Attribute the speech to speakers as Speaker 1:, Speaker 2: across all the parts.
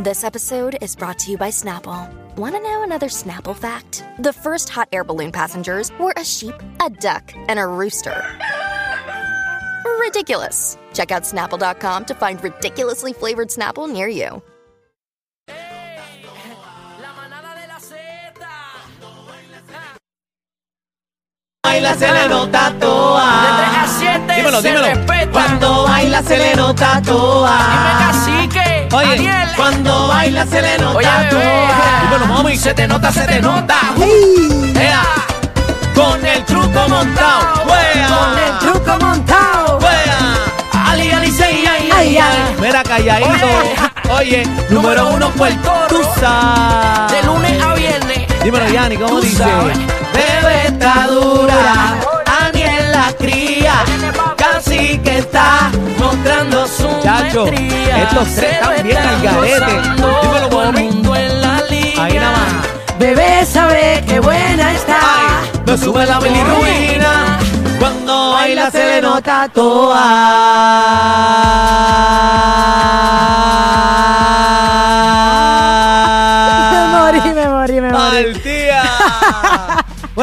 Speaker 1: This episode is brought to you by Snapple. Want to know another Snapple fact? The first hot air balloon passengers were a sheep, a duck, and a rooster. Ridiculous. Check out snapple.com to find ridiculously flavored Snapple near you.
Speaker 2: La manada de la Z.
Speaker 3: baila se le nota
Speaker 2: De 3
Speaker 3: toa.
Speaker 2: a 7
Speaker 3: Dímelo,
Speaker 2: se
Speaker 3: dímelo.
Speaker 2: respeta.
Speaker 3: Cuando baila se le nota
Speaker 2: Dime cacique.
Speaker 3: Oye, cuando baila se le nota
Speaker 2: Oye. Dímelo, mami. Se te nota, se te nota.
Speaker 3: Ea, Con el truco montado.
Speaker 4: Con el truco montado.
Speaker 2: Ali, ali, say, ay, ay,
Speaker 4: Ay.
Speaker 3: Mira, calladito. Oye, número uno Puerto
Speaker 2: Rico.
Speaker 3: Rico.
Speaker 2: De lunes a viernes.
Speaker 3: Dímelo, Yanni, ¿cómo dice? Bebé está dura, está mostrando su
Speaker 2: Chacho,
Speaker 3: maestría.
Speaker 2: estos tres
Speaker 3: Se
Speaker 2: están bien al garete. Dímelo,
Speaker 3: mundo en la liga.
Speaker 2: Ahí nada más.
Speaker 4: Bebé sabe qué buena está.
Speaker 3: Ay, no sube la bilirruina, cuando baila se le nota
Speaker 4: Me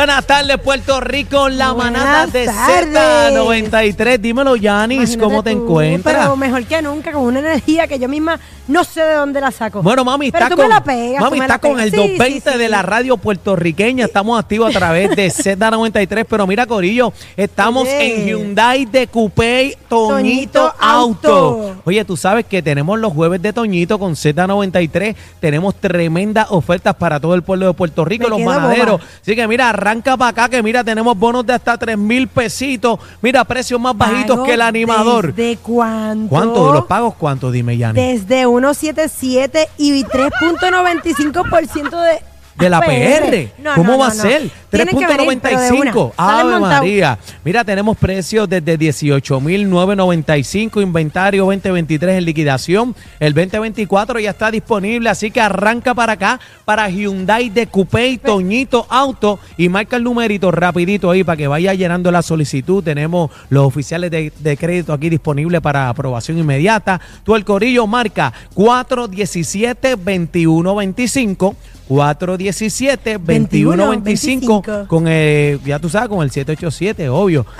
Speaker 3: Buenas tardes, Puerto Rico, la
Speaker 4: Buenas
Speaker 3: manada de
Speaker 4: tardes.
Speaker 3: Z93. Dímelo, Yanis, ¿cómo te
Speaker 4: tú,
Speaker 3: encuentras?
Speaker 4: Pero mejor que nunca, con una energía que yo misma no sé de dónde la saco.
Speaker 3: Bueno, mami
Speaker 4: Pero
Speaker 3: está con,
Speaker 4: la pegas,
Speaker 3: mami está
Speaker 4: la
Speaker 3: con el
Speaker 4: Sí,
Speaker 3: 220
Speaker 4: sí,
Speaker 3: de la radio puertorriqueña. Estamos activos a través de Z93. Pero mira, Corillo, estamos
Speaker 4: Oye.
Speaker 3: en Hyundai de Coupé Toñito,
Speaker 4: Toñito
Speaker 3: Auto.
Speaker 4: Auto.
Speaker 3: Oye, tú sabes que tenemos los jueves de Toñito con Z93. Tenemos tremendas ofertas para todo el pueblo de Puerto Rico,
Speaker 4: Me
Speaker 3: los manaderos. Así que mira, arranca para acá que mira, tenemos bonos de hasta 3 mil pesitos. Mira, precios más bajitos
Speaker 4: ¿Pago
Speaker 3: que el animador.
Speaker 4: ¿Desde cuánto?
Speaker 3: ¿Cuánto? ¿De los pagos cuánto? Dime, Yanni.
Speaker 4: Desde 1.77 y 3.95% de...
Speaker 3: De la PR.
Speaker 4: No,
Speaker 3: ¿Cómo
Speaker 4: no,
Speaker 3: va
Speaker 4: no,
Speaker 3: a ser?
Speaker 4: Tienen que venir, pero de una.
Speaker 3: 3.95.
Speaker 4: Salen
Speaker 3: Ave. María. Mira, tenemos precios desde 18.995, inventario 2023 en liquidación. El 2024 ya está disponible, así que arranca para acá, para Hyundai de Coupé y Toñito Auto y marca el numerito rapidito ahí para que vaya llenando la solicitud. Tenemos los oficiales de, de crédito aquí disponibles para aprobación inmediata. Tú el corillo marca 417-2125. 417-2125 con el, ya tú sabes, con el 787, obvio.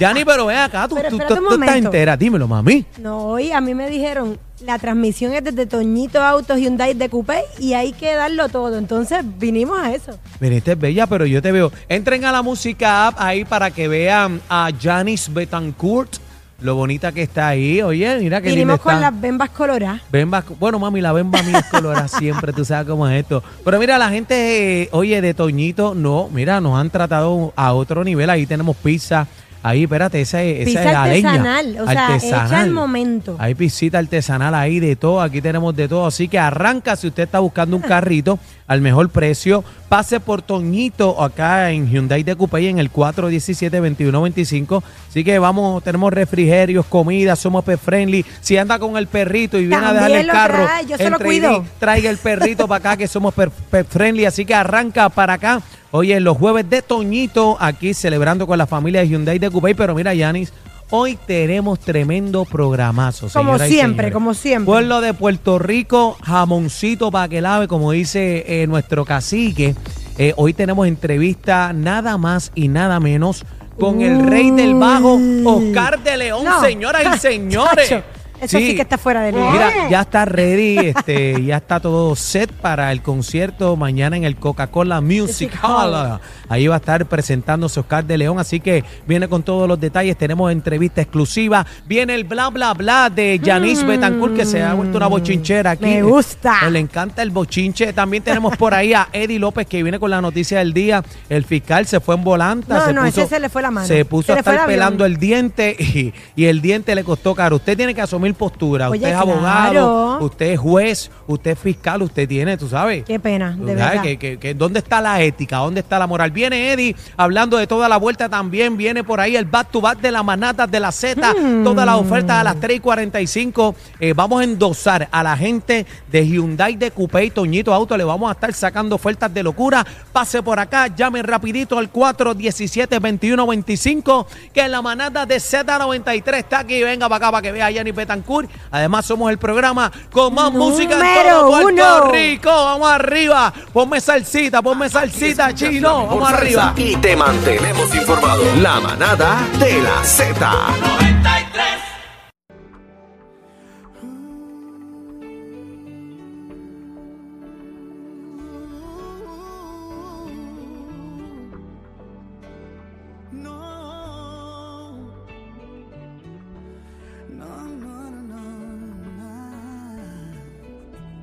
Speaker 3: Yani, pero ven acá, tú,
Speaker 4: Pero
Speaker 3: tú-
Speaker 4: espérate
Speaker 3: tú-
Speaker 4: un
Speaker 3: tú estás
Speaker 4: momento.
Speaker 3: entera, dímelo, mami.
Speaker 4: No, hoy a mí me dijeron, la transmisión es desde Toñito Autos Hyundai de Coupé y hay que darlo todo. Entonces vinimos a eso.
Speaker 3: Viniste bella, pero yo te veo. Entren a la música app ahí para que vean a Janice Betancourt, lo bonita que está ahí. Oye, mira que
Speaker 4: Vinimos con las bembas coloradas.
Speaker 3: Bemba, bueno, mami, la bemba mía es colorada siempre, tú sabes cómo es esto. Pero mira, la gente, eh, oye, de Toñito, no, mira, nos han tratado a otro nivel. Ahí tenemos pizza. Ahí, espérate, esa es, esa es la leña.
Speaker 4: artesanal, o sea, hecha al momento.
Speaker 3: Hay piscita artesanal ahí de todo, aquí tenemos de todo. Así que arranca si usted está buscando un carrito al mejor precio. Pase por Toñito acá en Hyundai de Coupé en el 417-2125. Así que vamos, tenemos refrigerios, comida, somos pet friendly. Si anda con el perrito y viene a dejarle el carro,
Speaker 4: trae, yo se lo cuido.
Speaker 3: traiga el perrito para acá que somos pet friendly. Así que arranca para acá. Oye, los jueves de Toñito aquí celebrando con la familia de Hyundai de Coupé. Pero mira, Yanis, hoy tenemos tremendo programazo.
Speaker 4: Como siempre, como siempre.
Speaker 3: Pueblo de Puerto Rico, jamoncito para que lave, como dice eh, nuestro cacique. Eh, hoy tenemos entrevista nada más y nada menos con el rey del bajo, Oscar de León,
Speaker 4: No.
Speaker 3: señoras y señores.
Speaker 4: Eso sí. que está fuera de lugar.
Speaker 3: Mira, ya está ready, este, ya está todo set para el concierto mañana en el Coca-Cola Music Hall. Ahí va a estar presentándose Oscar de León, así que viene con todos los detalles. Tenemos entrevista exclusiva. Viene el bla bla bla de Janice Betancourt, que se ha vuelto una bochinchera aquí.
Speaker 4: Mm. Me gusta.
Speaker 3: Le encanta el bochinche. También tenemos por ahí a Eddie López, que viene con la noticia del día. El fiscal se fue en volanta.
Speaker 4: No,
Speaker 3: se
Speaker 4: no,
Speaker 3: puso,
Speaker 4: ese se le fue la mano.
Speaker 3: Se puso
Speaker 4: Se
Speaker 3: a estar pelando el diente y, y el diente le costó caro. Usted tiene que asumir mil posturas.
Speaker 4: Oye,
Speaker 3: usted es
Speaker 4: claro.
Speaker 3: abogado, usted es juez, usted es fiscal, usted tiene, tú sabes.
Speaker 4: Qué pena, de verdad.
Speaker 3: ¿Dónde está la ética? ¿Dónde está la moral? Viene Eddie hablando de toda la vuelta también. Viene por ahí el back to back de la manata de la Z.
Speaker 4: Hmm.
Speaker 3: Todas las ofertas a las 3 y 45. Eh, vamos a endosar a la gente de Hyundai, de Coupé y Toñito Auto. Le vamos a estar sacando ofertas de locura. Pase por acá, llame rapidito al 417-2125. Que la manata de Z93 está aquí. Venga para acá para que vea a Yanni Además, somos el programa con más música en todo Puerto. Rico. Vamos arriba. Ponme salsita, ponme salsita, chino. Vamos arriba.
Speaker 5: Y te mantenemos informado. La manada de la Z.
Speaker 2: No.